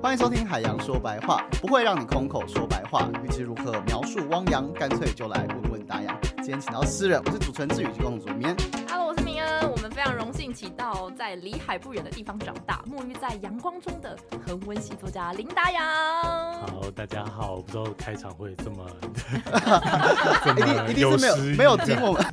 欢迎收听《海洋说白话》，不会让你空口说白话。预知如何描述汪洋，干脆就来问问达洋。今天请到诗人，我是主持人志宇及共主编。Hello，我是明恩。我们非常荣幸请到在离海不远的地方长大、沐浴在阳光中的恒温系作家林达洋。好，大家好。我不知道开场会这么，一定一定是没有没有听我们。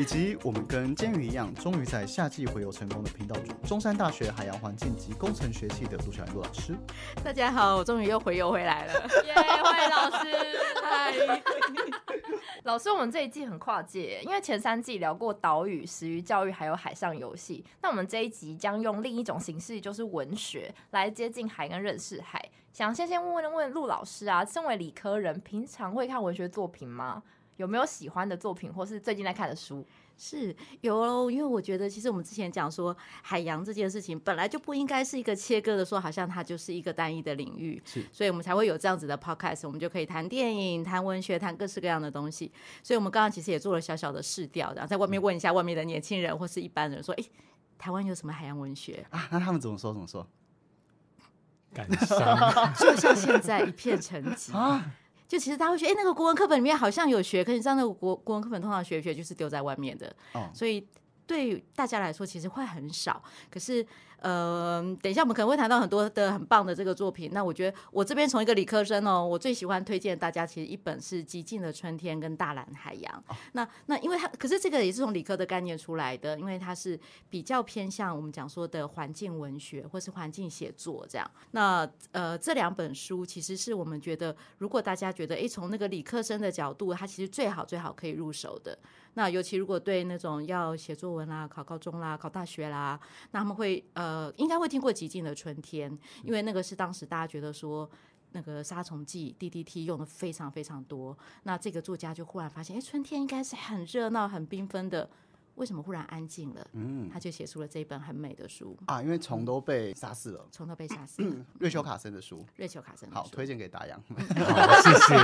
以及我们跟监狱一样，终于在夏季回游成功的频道主，中山大学海洋环境及工程学系的陆小陆老师。大家好，我终于又回游回来了，耶！欢迎老师，嗨。老师，我们这一季很跨界，因为前三季聊过岛屿、食鱼教育，还有海上游戏。那我们这一集将用另一种形式，就是文学，来接近海跟认识海。想先先问问问陆老师啊，身为理科人，平常会看文学作品吗？有没有喜欢的作品，或是最近在看的书？是有，因为我觉得其实我们之前讲说海洋这件事情本来就不应该是一个切割的，说好像它就是一个单一的领域，是，所以我们才会有这样子的 podcast，我们就可以谈电影、谈文学、谈各式各样的东西。所以我们刚刚其实也做了小小的试调，然后在外面问一下外面的年轻人或是一般人，说：“哎，台湾有什么海洋文学啊？”那他们怎么说？怎么说？感伤，就像现在一片沉寂啊。就其实他会觉得，哎，那个国文课本里面好像有学，可是你知道那个国国文课本通常学一学就是丢在外面的，所以对大家来说其实会很少。可是。呃，等一下我们可能会谈到很多的很棒的这个作品。那我觉得我这边从一个理科生哦，我最喜欢推荐大家，其实一本是《极静的春天》跟《大蓝海洋》。那那因为它，可是这个也是从理科的概念出来的，因为它是比较偏向我们讲说的环境文学或是环境写作这样。那呃，这两本书其实是我们觉得，如果大家觉得哎，从那个理科生的角度，它其实最好最好可以入手的。那尤其如果对那种要写作文啦、考高中啦、考大学啦，那他们会呃，应该会听过《极静的春天》，因为那个是当时大家觉得说那个杀虫剂 DDT 用的非常非常多。那这个作家就忽然发现，哎，春天应该是很热闹、很缤纷的，为什么忽然安静了？嗯，他就写出了这一本很美的书啊，因为虫都被杀死了，虫都被杀死。了。瑞秋卡森的书，瑞秋卡森好，推荐给大洋。谢谢。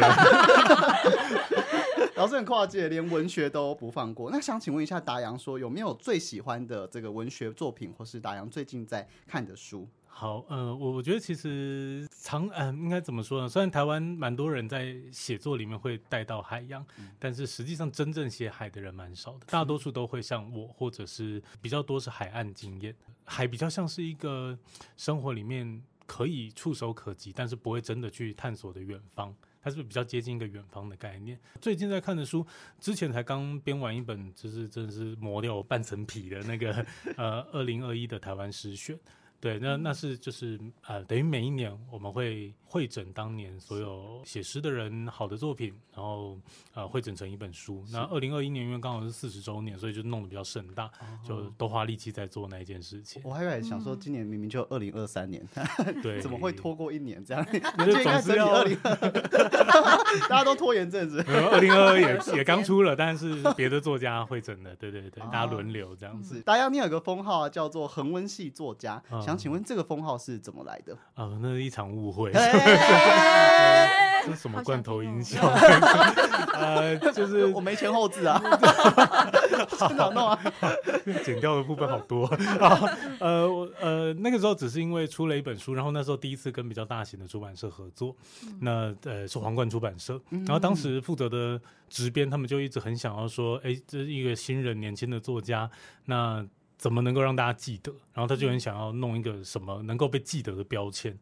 老师很跨界，连文学都不放过。那想请问一下达阳，说有没有最喜欢的这个文学作品，或是达阳最近在看的书？好，呃，我我觉得其实常，嗯，应该怎么说呢？虽然台湾蛮多人在写作里面会带到海洋，但是实际上真正写海的人蛮少的。大多数都会像我，或者是比较多是海岸经验。海比较像是一个生活里面可以触手可及，但是不会真的去探索的远方。它是比较接近一个远方的概念。最近在看的书，之前才刚编完一本，就是真的是磨掉半层皮的那个，呃，二零二一的台湾诗选。对，那那是就是呃，等于每一年我们会会诊当年所有写诗的人好的作品，然后呃会诊成一本书。那二零二一年因为刚好是四十周年，所以就弄得比较盛大，就都花力气在做那一件事情。我还以为想说今年明明就二零二三年，对，怎么会拖过一年这样？你就总是要二零，大家都拖延阵子。二零二二也也刚出了，但是别的作家会整的，对对对，大家轮流这样子。大家你有个封号叫做恒温系作家。想请问这个封号是怎么来的？啊，那是一场误会。这什么罐头音效？呃，就是我没前后置啊，现场弄啊，剪掉的部分好多 啊。呃，我呃那个时候只是因为出了一本书，然后那时候第一次跟比较大型的出版社合作，那呃是皇冠出版社，然后当时负责的执编他们就一直很想要说，哎，这是一个新人年轻的作家，那。怎么能够让大家记得？然后他就很想要弄一个什么能够被记得的标签。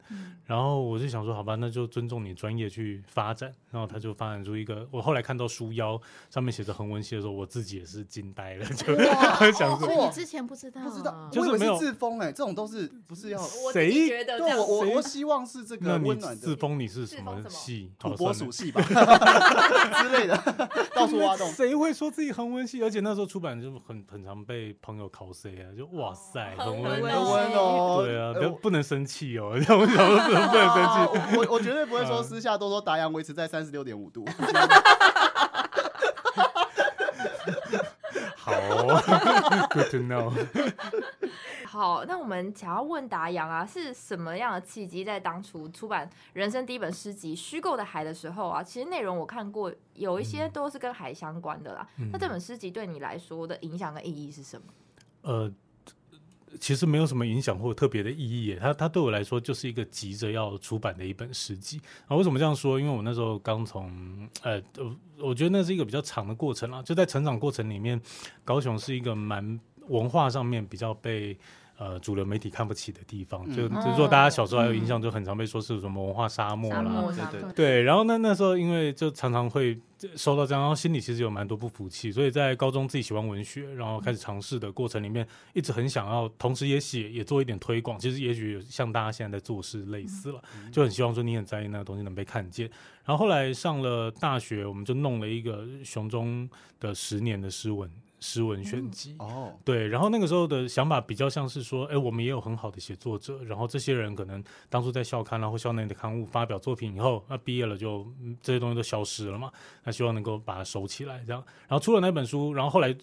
然后我就想说，好吧，那就尊重你专业去发展。然后他就发展出一个，我后来看到书腰上面写着横文系的时候，我自己也是惊呆了，就 想说，你之前不知道，不知道，就是没有自封哎，这种都是不是要谁觉得？我我我希望是这个温暖的自封，你是什么系？土拨鼠系吧 之类的，到处挖洞。谁会说自己横文系？而且那时候出版就很很常被朋友考。对啊，就哇塞，很温很温哦。对啊，不不能生气哦。我想说，不能不能生气。我我绝对不会说私下都说达阳维持在三十六点五度。好，Good to know。好，那我们想要问达阳啊，是什么样的契机，在当初出版人生第一本诗集《虚构的海》的时候啊，其实内容我看过，有一些都是跟海相关的啦。那这本诗集对你来说的影响跟意义是什么？呃，其实没有什么影响或特别的意义。它它对我来说就是一个急着要出版的一本诗集。啊，为什么这样说？因为我那时候刚从呃，我觉得那是一个比较长的过程啊。就在成长过程里面，高雄是一个蛮文化上面比较被。呃，主流媒体看不起的地方，就就如果大家小时候还有印象，就很常被说是什么文化沙漠啦，对对对。然后那那时候因为就常常会收到这样，然后心里其实有蛮多不服气，所以在高中自己喜欢文学，然后开始尝试的过程里面，一直很想要，同时也写也做一点推广。其实也许像大家现在在做事类似了，就很希望说你很在意那个东西能被看见。然后后来上了大学，我们就弄了一个熊中的十年的诗文。诗文选集哦，对，然后那个时候的想法比较像是说，哎，我们也有很好的写作者，然后这些人可能当初在校刊然后校内的刊物发表作品以后，那毕业了就这些东西都消失了嘛，那希望能够把它收起来，这样，然后出了那本书，然后后来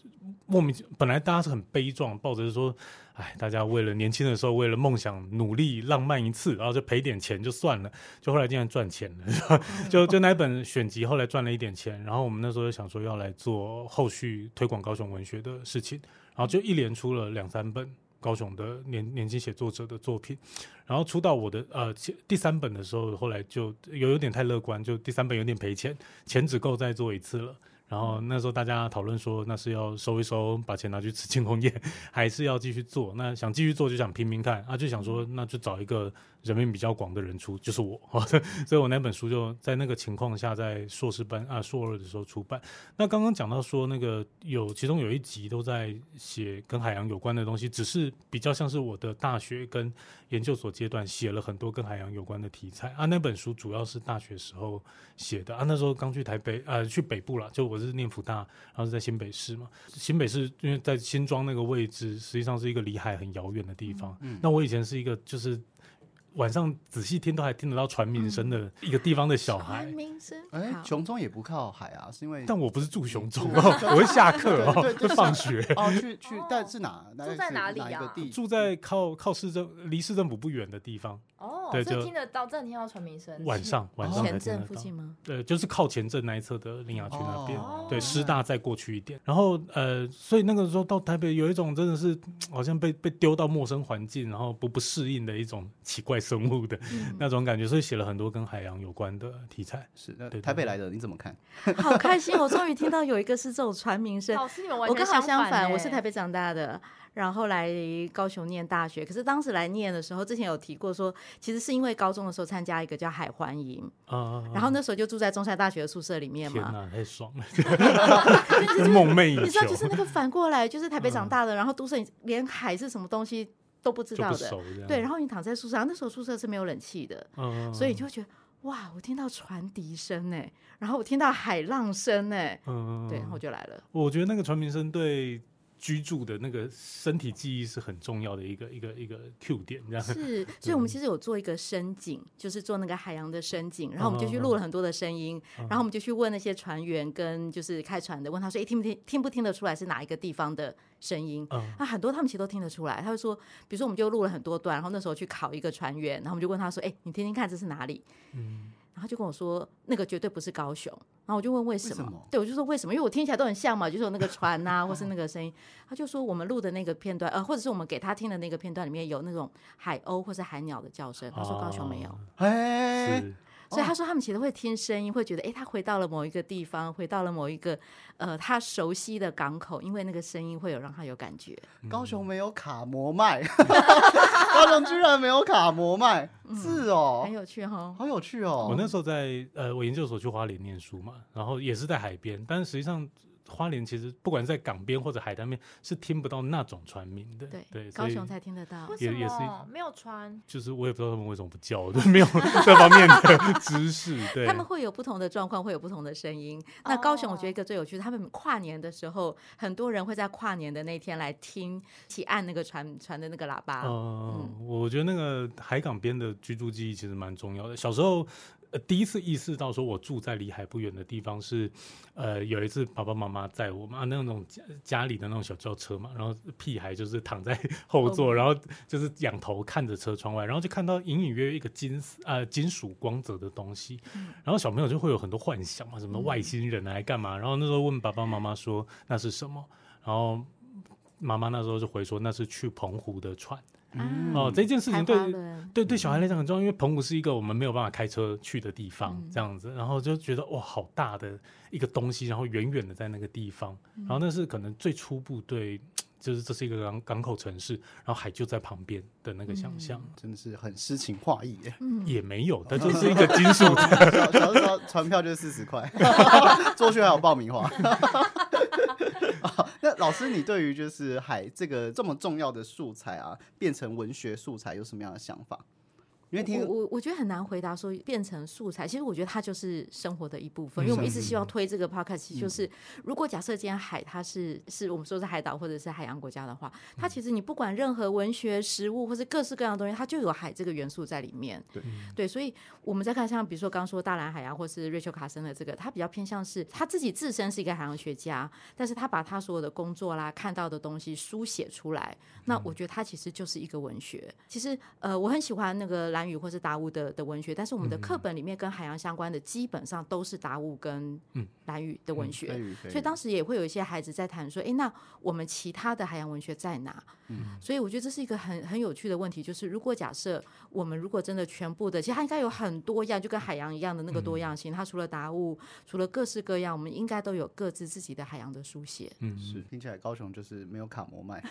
莫名本来大家是很悲壮，抱着说。哎，大家为了年轻的时候，为了梦想努力浪漫一次，然后就赔点钱就算了，就后来竟然赚钱了，就 就那本选集后来赚了一点钱，然后我们那时候就想说要来做后续推广高雄文学的事情，然后就一连出了两三本高雄的年年轻写作者的作品，然后出到我的呃第三本的时候，后来就有有点太乐观，就第三本有点赔钱，钱只够再做一次了。然后那时候大家讨论说，那是要收一收，把钱拿去吃庆功宴，还是要继续做？那想继续做就想拼拼看啊，就想说那就找一个。人面比较广的人出 就是我，所以我那本书就在那个情况下，在硕士班啊硕二的时候出版。那刚刚讲到说那个有其中有一集都在写跟海洋有关的东西，只是比较像是我的大学跟研究所阶段写了很多跟海洋有关的题材啊。那本书主要是大学时候写的啊，那时候刚去台北呃去北部了，就我是念福大，然后是在新北市嘛。新北市因为在新庄那个位置，实际上是一个离海很遥远的地方。嗯，那我以前是一个就是。晚上仔细听都还听得到船鸣声的一个地方的小孩。船鸣声。哎，雄中也不靠海啊，是因为……但我不是住雄中哦，我会下课哦，会放学哦，去去，但是哪？住在哪里啊？住在靠靠市政，离市政府不远的地方。哦，对，就听得到，真的听到船鸣声。晚上晚上前镇附近吗？对，就是靠前镇那一侧的林雅区那边。对，师大再过去一点。然后呃，所以那个时候到台北，有一种真的是好像被被丢到陌生环境，然后不不适应的一种奇怪。生物的那种感觉，所以写了很多跟海洋有关的题材。是，那台北来的你怎么看？好开心！我终于听到有一个是这种传名声。我刚好相反，我是台北长大的，然后来高雄念大学。可是当时来念的时候，之前有提过说，其实是因为高中的时候参加一个叫海欢营，然后那时候就住在中山大学的宿舍里面嘛。天哪，太爽了！梦寐以求。你知道，就是那个反过来，就是台北长大的，然后都市连海是什么东西。都不知道的，对，然后你躺在宿舍，那时候宿舍是没有冷气的，所以就觉得哇，我听到船笛声呢，然后我听到海浪声呢，对，然后就来了。我觉得那个船鸣声对。居住的那个身体记忆是很重要的一个一个一个 Q 点，这样是。所以我们其实有做一个深井，就是做那个海洋的深井，然后我们就去录了很多的声音，然后我们就去问那些船员跟就是开船的，问他说：“哎，听不听听不听得出来是哪一个地方的声音？”那很多他们其实都听得出来。他会说，比如说我们就录了很多段，然后那时候去考一个船员，然后我们就问他说：“哎，你听听看这是哪里？”嗯。然后就跟我说，那个绝对不是高雄。然后我就问为什么？对，我就说为什么？因为我听起来都很像嘛，就是有那个船呐，或是那个声音。他就说我们录的那个片段，呃，或者是我们给他听的那个片段里面有那种海鸥或是海鸟的叫声。他说高雄没有。哎。所以他说，他们其实会听声音，会觉得，哎，他回到了某一个地方，回到了某一个呃他熟悉的港口，因为那个声音会有让他有感觉。高雄没有卡摩麦，高雄居然没有卡摩麦，是哦，很有趣哈，好有趣哦。我那时候在呃，我研究所去花莲念书嘛，然后也是在海边，但是实际上。花莲其实不管在港边或者海滩边，是听不到那种船鸣的。对对，高雄才听得到。也也是没有船，就是我也不知道他们为什么不叫，就没有 这方面的知识。对，他们会有不同的状况，会有不同的声音。那高雄，我觉得一个最有趣的，他们跨年的时候，很多人会在跨年的那天来听，起按那个船船的那个喇叭。嗯，我觉得那个海港边的居住记忆其实蛮重要的。小时候。呃，第一次意识到说，我住在离海不远的地方是，呃，有一次爸爸妈妈载我嘛，那种家家里的那种小轿车嘛，然后屁孩就是躺在后座，然后就是仰头看着车窗外，然后就看到隐隐约约一个金呃金属光泽的东西，然后小朋友就会有很多幻想嘛，什么外星人来干嘛？然后那时候问爸爸妈妈说那是什么？然后妈妈那时候就回说那是去澎湖的船。哦，这件事情对对对小孩来讲很重要，因为澎湖是一个我们没有办法开车去的地方，这样子，然后就觉得哇，好大的一个东西，然后远远的在那个地方，然后那是可能最初步对，就是这是一个港港口城市，然后海就在旁边的那个想象，真的是很诗情画意耶。也没有，它就是一个金属的，小时候船票就是四十块，坐去还有爆米花。啊那老师，你对于就是海这个这么重要的素材啊，变成文学素材有什么样的想法？因为听我我觉得很难回答说变成素材，其实我觉得它就是生活的一部分。因为我们一直希望推这个 podcast，就是如果假设今天海它是是我们说是海岛或者是海洋国家的话，它其实你不管任何文学、食物或是各式各样的东西，它就有海这个元素在里面。对对，所以我们在看像比如说刚说大蓝海洋或是瑞秋卡森的这个，他比较偏向是他自己自身是一个海洋学家，但是他把他所有的工作啦、看到的东西书写出来，那我觉得他其实就是一个文学。其实呃，我很喜欢那个蓝。或是达悟的的文学，但是我们的课本里面跟海洋相关的基本上都是达悟跟蓝语的文学，所以当时也会有一些孩子在谈说，哎，那我们其他的海洋文学在哪？所以我觉得这是一个很很有趣的问题，就是如果假设我们如果真的全部的，其实它应该有很多样，就跟海洋一样的那个多样性，它除了达悟，除了各式各样，我们应该都有各自自己的海洋的书写。嗯，是听起来高雄就是没有卡摩麦。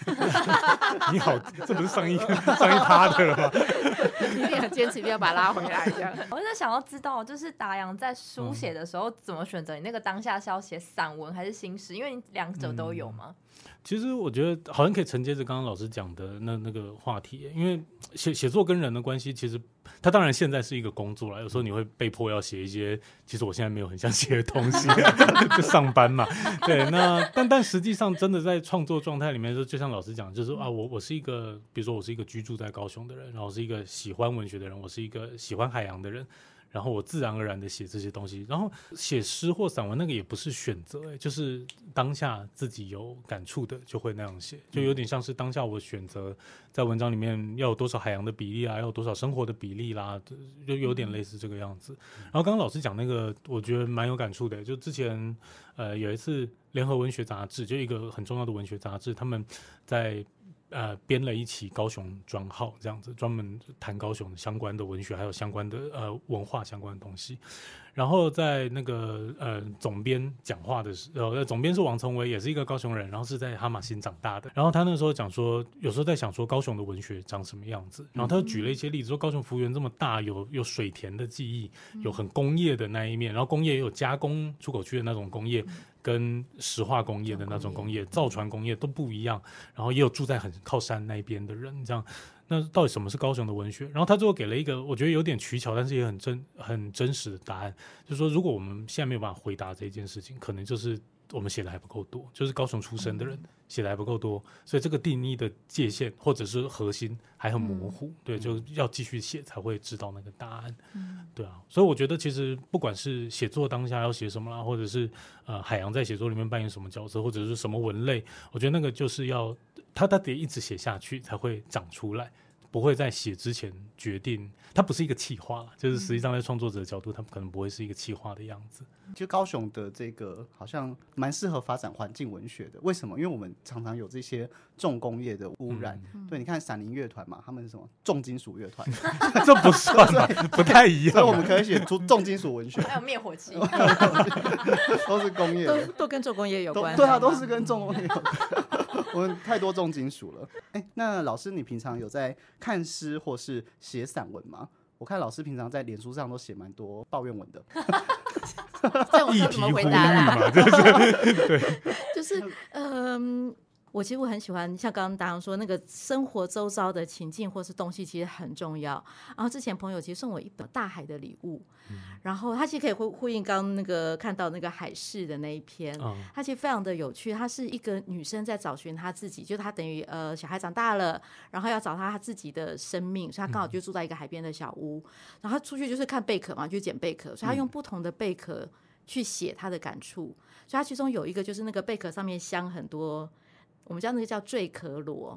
你好，这不是上一上一趴的了吗？坚持一定要把它拉回来，这样。我就想要知道，就是达阳在书写的时候怎么选择？你那个当下是要写散文还是新诗？因为你两者都有吗？其实我觉得好像可以承接着刚刚老师讲的那那个话题，因为写写作跟人的关系，其实它当然现在是一个工作了。有时候你会被迫要写一些，其实我现在没有很想写的东西，就上班嘛。对，那但但实际上真的在创作状态里面，就就像老师讲，就是啊，我我是一个，比如说我是一个居住在高雄的人，然后是一个喜欢文学的人，我是一个喜欢海洋的人。然后我自然而然的写这些东西，然后写诗或散文那个也不是选择，哎，就是当下自己有感触的就会那样写，就有点像是当下我选择在文章里面要有多少海洋的比例啊，要有多少生活的比例啦，就有点类似这个样子。然后刚刚老师讲那个，我觉得蛮有感触的，就之前呃有一次联合文学杂志，就一个很重要的文学杂志，他们在。呃，编了一期高雄专号，这样子专门谈高雄相关的文学，还有相关的呃文化相关的东西。然后在那个呃总编讲话的时候，总编是王从伟，也是一个高雄人，然后是在哈马星长大的。然后他那时候讲说，有时候在想说高雄的文学长什么样子。然后他就举了一些例子，说高雄福园这么大，有有水田的记忆，有很工业的那一面，然后工业也有加工出口区的那种工业。跟石化工业的那种工业、造船工业都不一样，然后也有住在很靠山那边的人，这样，那到底什么是高雄的文学？然后他最后给了一个我觉得有点取巧，但是也很真、很真实的答案，就是说，如果我们现在没有办法回答这件事情，可能就是。我们写的还不够多，就是高雄出生的人写的还不够多，所以这个定义的界限或者是核心还很模糊，对，就要继续写才会知道那个答案，对啊，所以我觉得其实不管是写作当下要写什么啦，或者是呃海洋在写作里面扮演什么角色，或者是什么文类，我觉得那个就是要他他得一直写下去才会长出来。不会在写之前决定，它不是一个气化就是实际上在创作者的角度，它可能不会是一个气化的样子。就高雄的这个好像蛮适合发展环境文学的，为什么？因为我们常常有这些重工业的污染。对，你看闪灵乐团嘛，他们是什么重金属乐团？这不算，不太一样。所以我们可以写出重金属文学，还有灭火器，都是工业，都都跟重工业有关。对啊，都是跟重工业有关。我们太多重金属了。哎，那老师，你平常有在？看诗或是写散文吗？我看老师平常在脸书上都写蛮多抱怨文的。这我怎么回答啦？对，就是 嗯。我其实我很喜欢，像刚刚大阳说那个生活周遭的情境或是东西，其实很重要。然后之前朋友其实送我一本《大海的礼物》，然后他其实可以呼呼应刚那个看到那个海市的那一篇，他其实非常的有趣。他是一个女生在找寻她自己，就她等于呃小孩长大了，然后要找她她自己的生命，所以她刚好就住在一个海边的小屋，然后出去就是看贝壳嘛，就捡贝壳，所以她用不同的贝壳去写她的感触。所以她其中有一个就是那个贝壳上面镶很多。我们叫那个叫坠壳螺，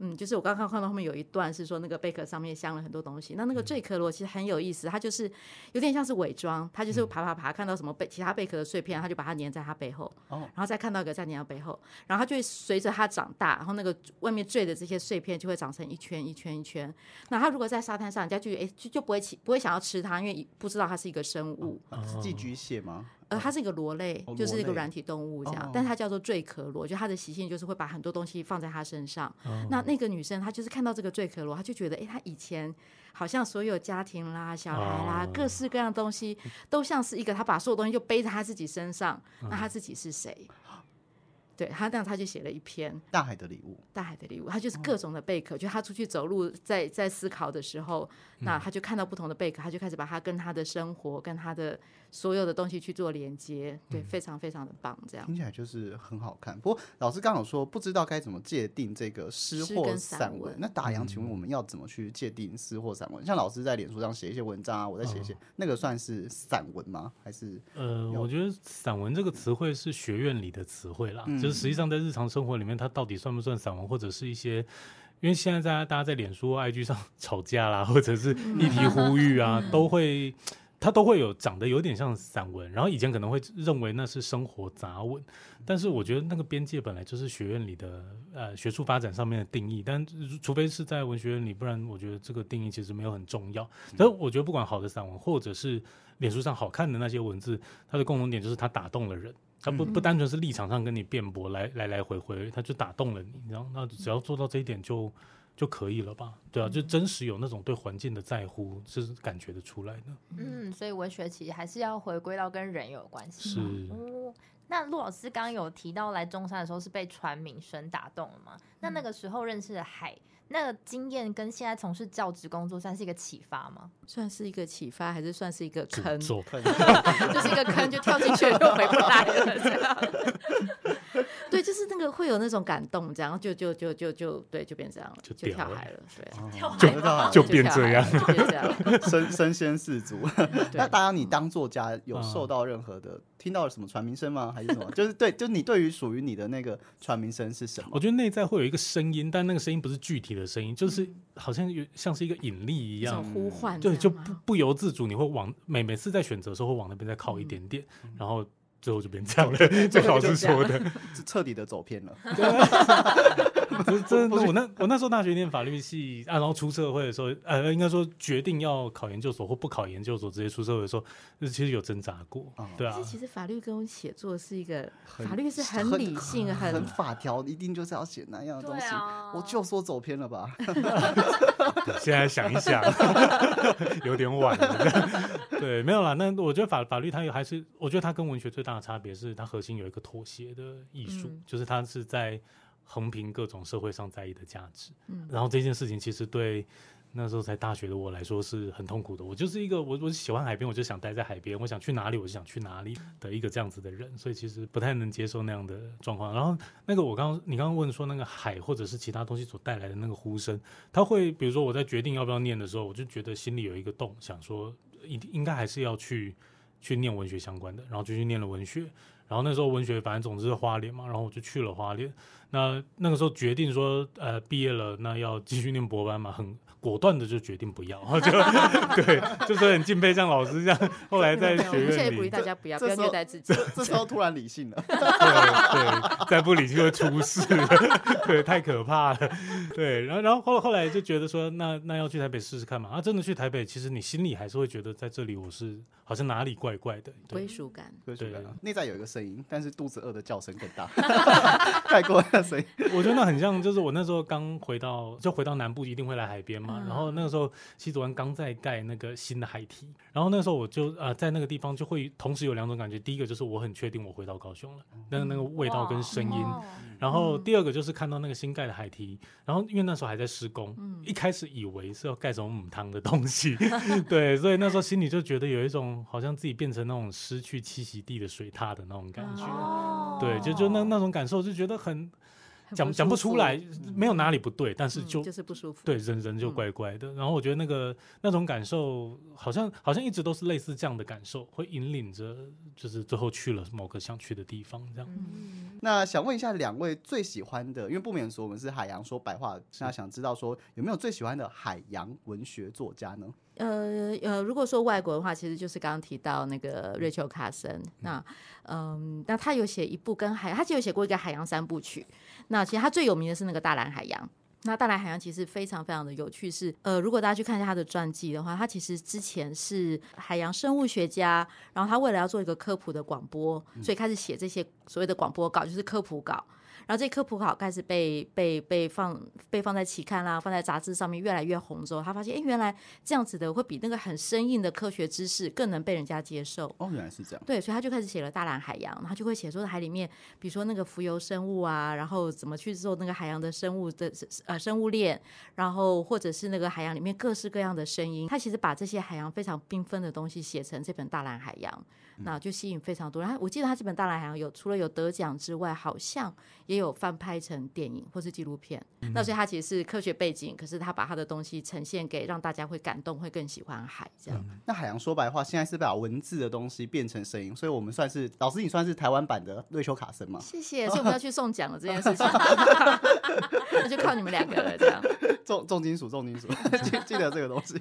嗯，就是我刚刚看到后面有一段是说那个贝壳上面镶了很多东西。那那个坠壳螺其实很有意思，它就是有点像是伪装，它就是爬爬爬，看到什么贝其他贝壳的碎片，它就把它粘在它背后，然后再看到一个再粘到背后，然后它就会随着它长大，然后那个外面坠的这些碎片就会长成一圈一圈一圈。那它如果在沙滩上，人家就哎就就不会起不会想要吃它，因为不知道它是一个生物。是寄居蟹吗？呃，它是一个螺类，就是一个软体动物这样，但它叫做坠壳螺，就它的习性就是会把很多东西放在它身上。那那个女生她就是看到这个坠壳螺，她就觉得，哎，她以前好像所有家庭啦、小孩啦，各式各样东西都像是一个，她把所有东西就背在她自己身上，那她自己是谁？对他这样，他就写了一篇《大海的礼物》。大海的礼物，他就是各种的贝壳。就他出去走路，在在思考的时候，那他就看到不同的贝壳，他就开始把她跟他的生活、跟他的所有的东西去做连接。对，非常非常的棒。这样听起来就是很好看。不过老师刚好说，不知道该怎么界定这个诗或散文。那打烊，请问我们要怎么去界定诗或散文？像老师在脸书上写一些文章啊，我在写一些，那个算是散文吗？还是呃，我觉得散文这个词汇是学院里的词汇啦。就是实际上在日常生活里面，它到底算不算散文，或者是一些？因为现在大家大家在脸书、IG 上吵架啦，或者是议题呼吁啊，都会它都会有长得有点像散文。然后以前可能会认为那是生活杂文，但是我觉得那个边界本来就是学院里的呃学术发展上面的定义。但除非是在文学院里，不然我觉得这个定义其实没有很重要。但我觉得不管好的散文，或者是脸书上好看的那些文字，它的共同点就是它打动了人。它不不单纯是立场上跟你辩驳，来来来回回，它就打动了你，然后那只要做到这一点就就可以了吧？对啊，就真实有那种对环境的在乎，是感觉得出来的。嗯，所以文学其实还是要回归到跟人有关系。是。哦，那陆老师刚刚有提到来中山的时候是被传名声打动了吗？那那个时候认识的海。那个经验跟现在从事教职工作算是一个启发吗？算是一个启发，还是算是一个坑？就是一个坑，就跳进去就回不来了，这样。对，就是那个会有那种感动，这样就就就就就对，就变这样了，就跳海了，对，跳海就变这样，就变这样，身身先士卒。那当然，你当作家有受到任何的听到了什么传名声吗？还是什么？就是对，就你对于属于你的那个传名声是什么？我觉得内在会有一个声音，但那个声音不是具体的声音，就是好像有像是一个引力一样呼唤，对，就不不由自主，你会往每每次在选择的时候会往那边再靠一点点，然后。最后就变这样了，这老师说的，彻底的走偏了。真的，我那我那时候大学念法律系啊，然后出社会的时候，呃，应该说决定要考研究所或不考研究所，直接出社会的时候，其实有挣扎过，对啊。其实法律跟写作是一个，法律是很理性、很法条，一定就是要写那样的东西。我就说走偏了吧。现在想一想，有点晚了。对，没有啦。那我觉得法法律它还是，我觉得它跟文学最大。差别是它核心有一个妥协的艺术，就是它是在横平各种社会上在意的价值。嗯，然后这件事情其实对那时候才大学的我来说是很痛苦的。我就是一个我我喜欢海边，我就想待在海边，我想去哪里我就想去哪里的一个这样子的人，所以其实不太能接受那样的状况。然后那个我刚刚你刚刚问说那个海或者是其他东西所带来的那个呼声，他会比如说我在决定要不要念的时候，我就觉得心里有一个洞，想说应应该还是要去。去念文学相关的，然后就去念了文学，然后那时候文学反正总之是花莲嘛，然后我就去了花莲。那那个时候决定说，呃，毕业了，那要继续念博班嘛，很。果断的就决定不要，就 对，就是很敬佩像老师这样。后来在学院里，鼓励大家不要不要虐待自己。这时候突然理性了，对对，再不理性会出事，对，太可怕了。对，然后然后后后来就觉得说，那那要去台北试试看嘛。啊，真的去台北，其实你心里还是会觉得在这里我是好像哪里怪怪的，归属感，归属感。内在有一个声音，但是肚子饿的叫声更大，太过那声音。我觉得那很像，就是我那时候刚回到，就回到南部，一定会来海边嘛。然后那个时候，西子湾刚在盖那个新的海堤，然后那个时候我就呃在那个地方就会同时有两种感觉，第一个就是我很确定我回到高雄了，那个那个味道跟声音，然后第二个就是看到那个新盖的海堤，然后因为那时候还在施工，一开始以为是要盖什么母汤的东西，对，所以那时候心里就觉得有一种好像自己变成那种失去栖息地的水獭的那种感觉，对，就就那那种感受就觉得很。讲讲不出来，没有哪里不对，但是就就是不舒服。对，人人就怪怪的。然后我觉得那个那种感受，好像好像一直都是类似这样的感受，会引领着，就是最后去了某个想去的地方，这样。那想问一下两位最喜欢的，因为不免说我们是海洋说白话，那想知道说有没有最喜欢的海洋文学作家呢？呃呃，如果说外国的话，其实就是刚刚提到那个瑞秋卡森。那嗯，那他有写一部跟海，他就有写过一个海洋三部曲。那其实他最有名的是那个大蓝海洋。那大蓝海洋其实非常非常的有趣，是呃，如果大家去看一下他的传记的话，他其实之前是海洋生物学家，然后他为了要做一个科普的广播，所以开始写这些所谓的广播稿，就是科普稿。然后这科普稿开始被被被放被放在期刊啦，放在杂志上面，越来越红之后，他发现，哎，原来这样子的会比那个很生硬的科学知识更能被人家接受。哦，原来是这样。对，所以他就开始写了大蓝海洋，他就会写说海里面，比如说那个浮游生物啊，然后怎么去做那个海洋的生物的呃生物链，然后或者是那个海洋里面各式各样的声音，他其实把这些海洋非常缤纷的东西写成这本大蓝海洋。那就吸引非常多。然后我记得他这本《大蓝海洋》有除了有得奖之外，好像也有翻拍成电影或是纪录片。那所以他其实是科学背景，可是他把他的东西呈现给让大家会感动，会更喜欢海这样。那海洋说白话，现在是把文字的东西变成声音，所以我们算是老师，你算是台湾版的瑞秋卡森吗？谢谢，所以我们要去送奖了这件事情，那就靠你们两个了这样。重重金属，重金属，记记得这个东西。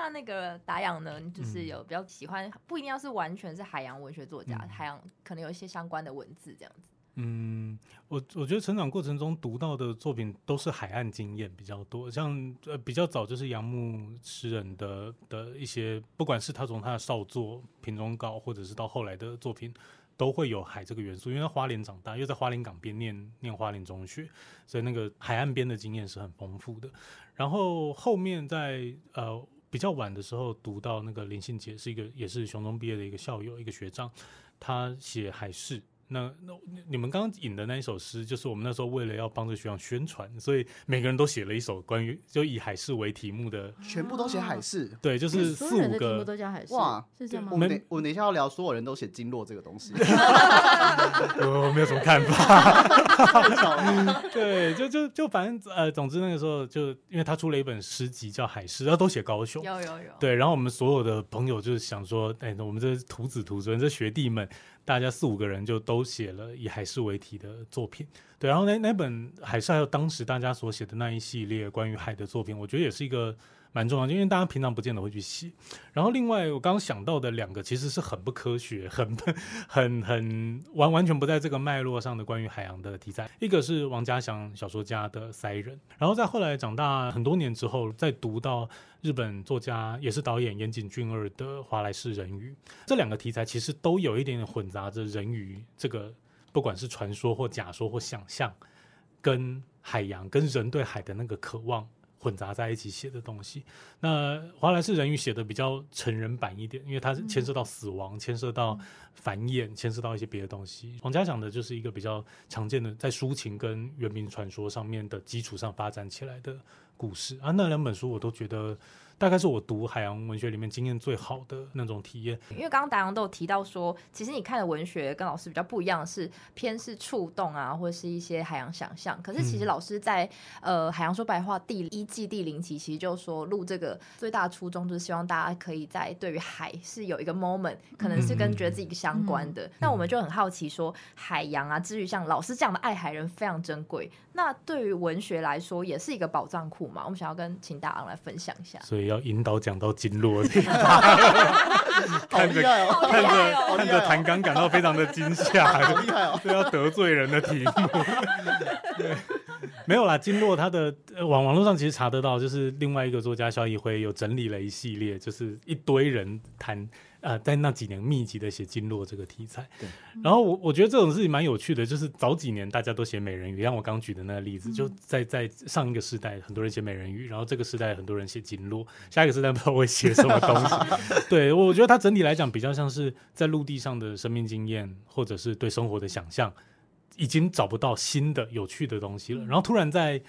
哎，那那个达阳呢？就是有比较喜欢，不一定要是完全是海洋文学作家，海洋可能有一些相关的文字这样子。嗯，我我觉得成长过程中读到的作品都是海岸经验比较多，像呃比较早就是杨牧诗人的的一些，不管是他从他的少作品中稿，或者是到后来的作品，都会有海这个元素。因为他花莲长大，又在花莲港边念念花莲中学，所以那个海岸边的经验是很丰富的。然后后面在呃。比较晚的时候读到那个林信杰，是一个也是熊中毕业的一个校友，一个学长，他写海事。那那你们刚刚引的那一首诗，就是我们那时候为了要帮着学长宣传，所以每个人都写了一首关于就以海事为题目的，全部都写海事。对，就是四五个都叫海事。哇，是这样吗？我们我们等一下要聊，所有人都写经络这个东西。我没有什么看法。对，就就就反正呃，总之那个时候就因为他出了一本诗集叫《海事》，然后都写高雄。有有有。对，然后我们所有的朋友就是想说，哎，我们这徒子徒孙，这学弟们。大家四五个人就都写了以海事为题的作品，对，然后那那本海事还有当时大家所写的那一系列关于海的作品，我觉得也是一个。蛮重要，因为大家平常不见得会去洗。然后另外，我刚刚想到的两个其实是很不科学、很很很完完全不在这个脉络上的关于海洋的题材。一个是王家祥小说家的《塞人》，然后在后来长大很多年之后，再读到日本作家也是导演岩井俊二的《华莱士人鱼》，这两个题材其实都有一点点混杂着人鱼这个，不管是传说或假说或想象，跟海洋跟人对海的那个渴望。混杂在一起写的东西，那华莱士人鱼写的比较成人版一点，因为它是牵涉到死亡，牵涉到繁衍，牵涉到一些别的东西。王家讲的就是一个比较常见的在抒情跟原民传说上面的基础上发展起来的故事啊，那两本书我都觉得。大概是我读海洋文学里面经验最好的那种体验。因为刚刚达阳都有提到说，其实你看的文学跟老师比较不一样，是偏是触动啊，或者是一些海洋想象。可是其实老师在呃《海洋说白话》第一季第零集，其实就说录这个最大初衷就是希望大家可以在对于海是有一个 moment，可能是跟觉得自己相关的。那我们就很好奇说，海洋啊，至于像老师这样的爱海人非常珍贵。那对于文学来说，也是一个宝藏库嘛。我们想要跟秦大昂来分享一下。所以。要引导讲到经络，看着看着看着弹钢感到非常的惊吓，好厉害哦！这要得罪人的题目，对，没有啦。经络它的网网络上其实查得到，就是另外一个作家肖一辉有整理了一系列，就是一堆人谈。呃，在那几年密集的写经络这个题材，对。然后我我觉得这种事情蛮有趣的，就是早几年大家都写美人鱼，像我刚举的那个例子，就在在上一个时代很多人写美人鱼，然后这个时代很多人写经络，下一个时代不知道会写什么东西。对，我觉得它整体来讲比较像是在陆地上的生命经验，或者是对生活的想象，已经找不到新的有趣的东西了，然后突然在。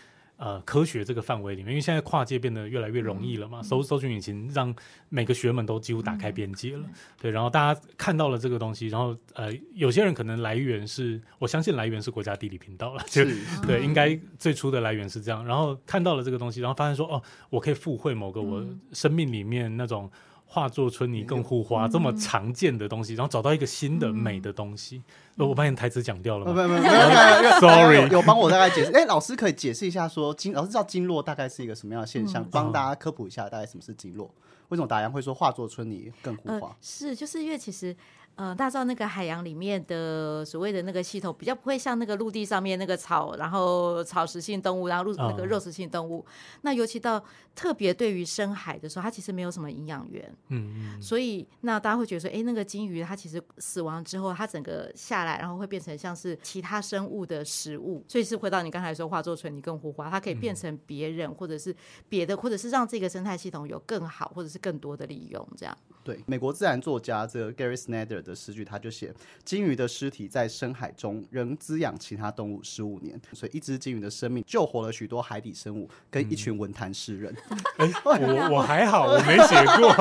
呃，科学这个范围里面，因为现在跨界变得越来越容易了嘛，搜搜寻引擎让每个学门都几乎打开边界了。对，然后大家看到了这个东西，然后呃，有些人可能来源是，我相信来源是国家地理频道了，就对，应该最初的来源是这样。然后看到了这个东西，然后发现说，哦，我可以附会某个我生命里面那种化作春泥更护花这么常见的东西，然后找到一个新的美的东西。我把你台词讲掉了吗？没有没有没有，sorry，有帮我大概解释。哎，老师可以解释一下，说经老师知道经络大概是一个什么样的现象，帮大家科普一下大概什么是经络。为什么达阳会说化作春泥更护花？是，就是因为其实。呃，大家知道那个海洋里面的所谓的那个系统，比较不会像那个陆地上面那个草，然后草食性动物，然后陆那个肉食性动物。那尤其到特别对于深海的时候，它其实没有什么营养源。嗯嗯。所以那大家会觉得说，哎，那个金鱼它其实死亡之后，它整个下来，然后会变成像是其他生物的食物。所以是回到你刚才说化作纯泥更护花，它可以变成别人或者是别的，或者是让这个生态系统有更好或者是更多的利用，这样。对，美国自然作家这个 Gary Snyder 的诗句，他就写：金鱼的尸体在深海中仍滋养其他动物十五年，所以一只金鱼的生命救活了许多海底生物跟一群文坛诗人。哎，我我还好，我没写过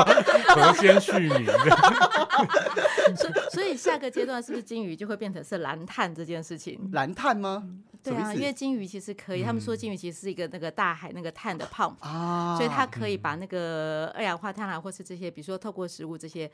何先续名。所所以下个阶段是不是金鱼就会变成是蓝碳这件事情？蓝碳吗？对啊，因为金鱼其实可以，他们说金鱼其实是一个那个大海那个碳的泡啊，所以它可以把那个二氧化碳啊，或是这些，比如说透过食物这些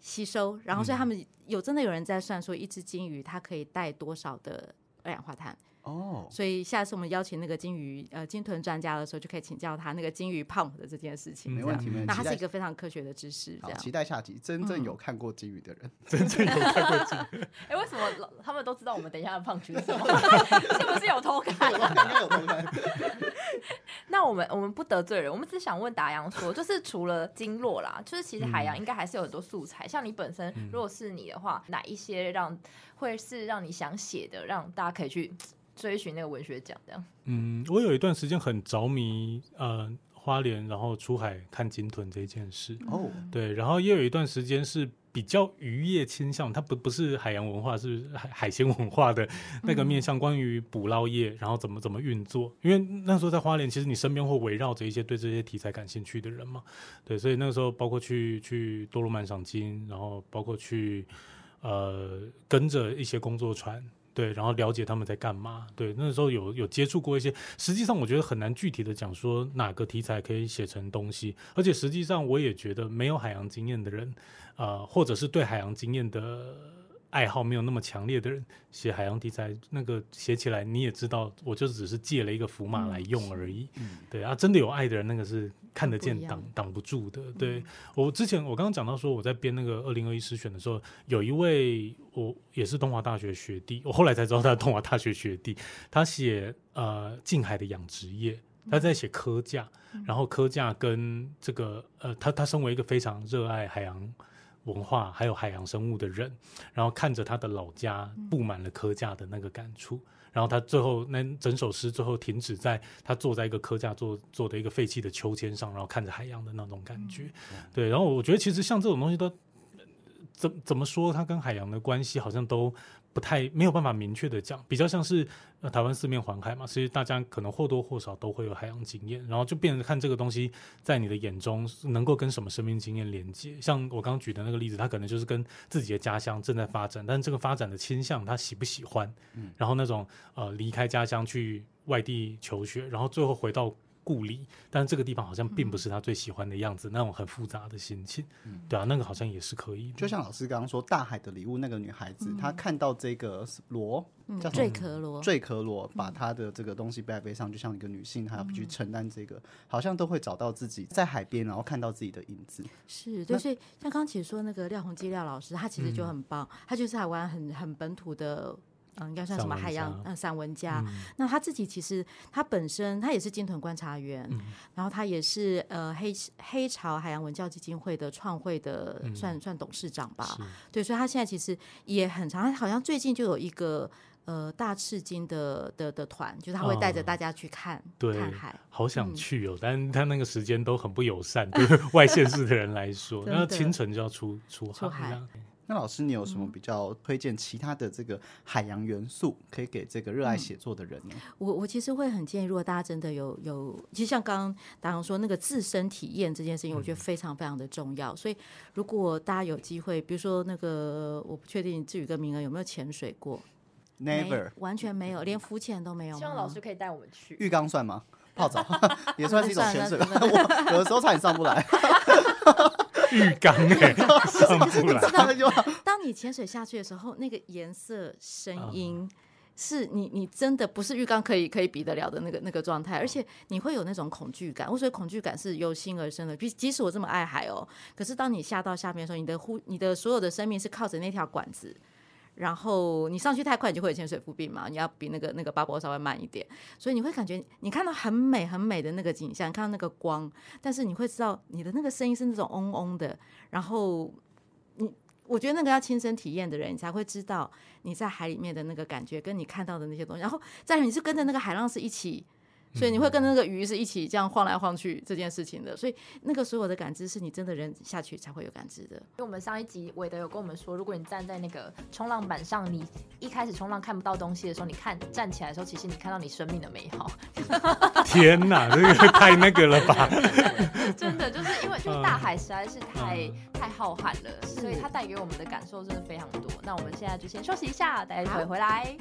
吸收，然后所以他们有真的有人在算说，一只金鱼它可以带多少的二氧化碳。哦，所以下次我们邀请那个金鱼呃金豚专家的时候，就可以请教他那个金鱼 pump 的这件事情。没问题，没问题。那它是一个非常科学的知识。好，期待下集真正有看过金鱼的人，真正有看过金鱼。哎，为什么他们都知道我们等一下的胖是什么？是不是有偷看？肯定有偷看。那我们我们不得罪人，我们只想问达阳说，就是除了经络啦，就是其实海洋应该还是有很多素材。像你本身，如果是你的话，哪一些让会是让你想写的，让大家可以去。追寻那个文学奖，这样。嗯，我有一段时间很着迷，呃，花莲，然后出海看鲸豚这件事。哦，对，然后也有一段时间是比较渔业倾向，它不不是海洋文化，是海海鲜文化的那个面向，关于捕捞业，然后怎么怎么运作。因为那时候在花莲，其实你身边会围绕着一些对这些题材感兴趣的人嘛。对，所以那个时候包括去去多罗曼赏金，然后包括去呃跟着一些工作船。对，然后了解他们在干嘛。对，那时候有有接触过一些，实际上我觉得很难具体的讲说哪个题材可以写成东西，而且实际上我也觉得没有海洋经验的人，呃，或者是对海洋经验的。爱好没有那么强烈的人写海洋题材，那个写起来你也知道，我就只是借了一个符码来用而已。对啊，真的有爱的人，那个是看得见挡挡不住的。对我之前我刚刚讲到说，我在编那个二零二一诗选的时候，有一位我也是东华大学学弟，我后来才知道他是东华大学学弟，他写呃近海的养殖业，他在写科架，然后科架跟这个呃他他身为一个非常热爱海洋。文化还有海洋生物的人，然后看着他的老家布满了科架的那个感触，然后他最后那整首诗最后停止在他坐在一个科架做做的一个废弃的秋千上，然后看着海洋的那种感觉。对，然后我觉得其实像这种东西都怎怎么说，它跟海洋的关系好像都。不太没有办法明确的讲，比较像是呃台湾四面环海嘛，其实大家可能或多或少都会有海洋经验，然后就变成看这个东西在你的眼中能够跟什么生命经验连接。像我刚刚举的那个例子，他可能就是跟自己的家乡正在发展，但这个发展的倾向他喜不喜欢？嗯，然后那种呃离开家乡去外地求学，然后最后回到。故里，但是这个地方好像并不是他最喜欢的样子，那种很复杂的心情，对啊，那个好像也是可以。就像老师刚刚说，《大海的礼物》那个女孩子，她看到这个螺，叫坠壳螺，坠壳螺，把她的这个东西背在背上，就像一个女性，她要去承担这个，好像都会找到自己在海边，然后看到自己的影子。是，对，所以像刚其实说那个廖鸿基廖老师，他其实就很棒，他就是台湾很很本土的。嗯，应该算什么海洋嗯散文家？那他自己其实他本身他也是金屯观察员，然后他也是呃黑黑潮海洋文教基金会的创会的算算董事长吧。对，所以他现在其实也很长，他好像最近就有一个呃大赤金的的的团，就是他会带着大家去看看海，好想去哦，但他那个时间都很不友善，对外县市的人来说，那清晨就要出出海。那老师，你有什么比较推荐其他的这个海洋元素，可以给这个热爱写作的人呢？我我其实会很建议，如果大家真的有有，其实像刚刚达阳说那个自身体验这件事情，我觉得非常非常的重要。所以如果大家有机会，比如说那个我不确定志宇跟明儿有没有潜水过，Never，完全没有，连浮潜都没有。希望老师可以带我们去。浴缸算吗？泡澡 也算是一种潜水。我有的时候差点上不来。浴缸哎，上不来。当你潜水下去的时候，那个颜色、声音。是你，你真的不是浴缸可以可以比得了的那个那个状态，而且你会有那种恐惧感。我所以恐惧感是由心而生的。即即使我这么爱海哦，可是当你下到下面的时候，你的呼，你的所有的生命是靠着那条管子，然后你上去太快，你就会有潜水浮病嘛。你要比那个那个巴波稍微慢一点，所以你会感觉你看到很美很美的那个景象，看到那个光，但是你会知道你的那个声音是那种嗡嗡的，然后你。我觉得那个要亲身体验的人，你才会知道你在海里面的那个感觉，跟你看到的那些东西。然后再你是跟着那个海浪是一起。所以你会跟那个鱼是一起这样晃来晃去这件事情的，所以那个所有的感知是你真的人下去才会有感知的。因为我们上一集韦德有跟我们说，如果你站在那个冲浪板上，你一开始冲浪看不到东西的时候，你看站起来的时候，其实你看到你生命的美好。天哪，这个太那个了吧？真的就是因为 就是大海实在是太太浩瀚了，所以它带给我们的感受真的非常多。那我们现在就先休息一下，待会回来。